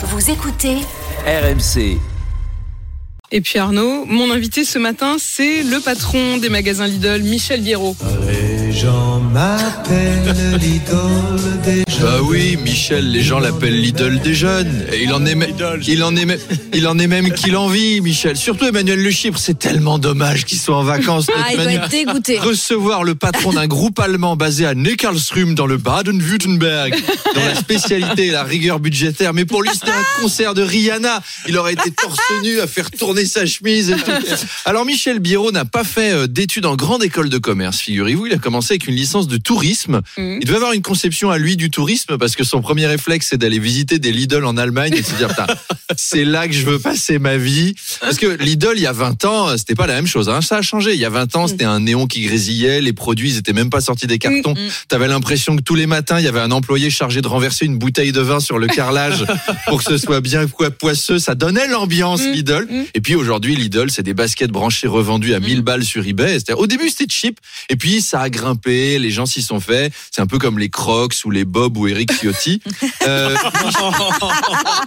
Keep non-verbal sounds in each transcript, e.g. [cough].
Vous écoutez RMC. Et puis Arnaud, mon invité ce matin, c'est le patron des magasins Lidl, Michel Biérot. Les gens m'appellent [laughs] l'idole des Bah oui, Michel, les gens l'appellent l'idole des jeunes. Et il en est, même- il en est, même- il en est même qu'il en vit, Michel. Surtout Emmanuel Le Chypre, c'est tellement dommage qu'il soit en vacances. Ah, il doit être dégoûté. Recevoir le patron d'un groupe allemand basé à Neckarsulm dans le Baden-Württemberg, dont la spécialité est la rigueur budgétaire. Mais pour lui, c'était un concert de Rihanna. Il aurait été torse nu à faire tourner sa chemise et tout. Alors, Michel Biérot n'a pas fait euh, d'études en grande école de commerce, figurez-vous. Il a commencé avec une licence de tourisme. Mhm. Il devait avoir une conception à lui du tourisme parce que son premier réflexe, c'est d'aller visiter des Lidl en Allemagne et de se dire, [laughs] c'est là que je veux passer ma vie. Parce que Lidl, il y a 20 ans, c'était pas la même chose. hein. Ça a changé. Il y a 20 ans, c'était un néon qui grésillait. Les produits, ils étaient même pas sortis des cartons. T'avais l'impression que tous les matins, il y avait un employé chargé de renverser une bouteille de vin sur le carrelage [laughs] pour que ce soit bien poisseux. Ça donnait l'ambiance. Lidl. Et puis aujourd'hui, Lidl, c'est des baskets branchées revendues à 1000 balles sur eBay. Au début, c'était cheap. Et puis, ça a grimpé. Les gens s'y sont fait. C'est un peu comme les Crocs ou les Bob ou Eric Ciotti. Euh, [laughs]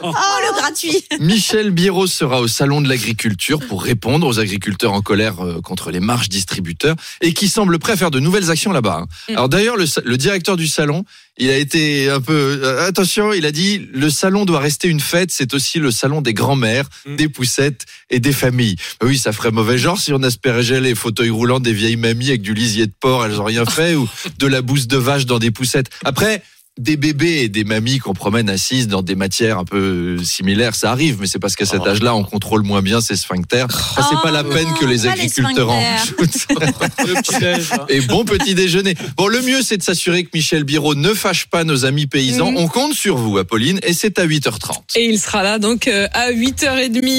Oh, le gratuit. Michel Biérot sera au salon de l'agriculture pour répondre aux agriculteurs en colère euh, contre les marges distributeurs et qui semble prêt à faire de nouvelles actions là-bas. hein. Mm. Alors d'ailleurs, le directeur du salon, il a été un peu euh, attention, il a dit le salon doit rester une fête, c'est aussi le salon des grands-mères, Mm. des poussettes et des familles. Bah oui, ça ferait mauvais genre si on aspergeait les fauteuils roulants des vieilles mamies avec du lisier de porc, elles ont rien fait [laughs] ou de la bouse de vache dans des poussettes. Après des bébés et des mamies qu'on promène assises dans des matières un peu similaires, ça arrive, mais c'est parce qu'à cet âge-là, on contrôle moins bien ses sphincters. Ça, c'est Oh pas la peine que les agriculteurs en sphincters. [laughs] Et bon petit déjeuner. Bon, le mieux, c'est de s'assurer que Michel Biro ne fâche pas nos amis paysans. Mhm. On compte sur vous, Apolline, et c'est à 8h30. Et il sera là donc euh, à 8h30.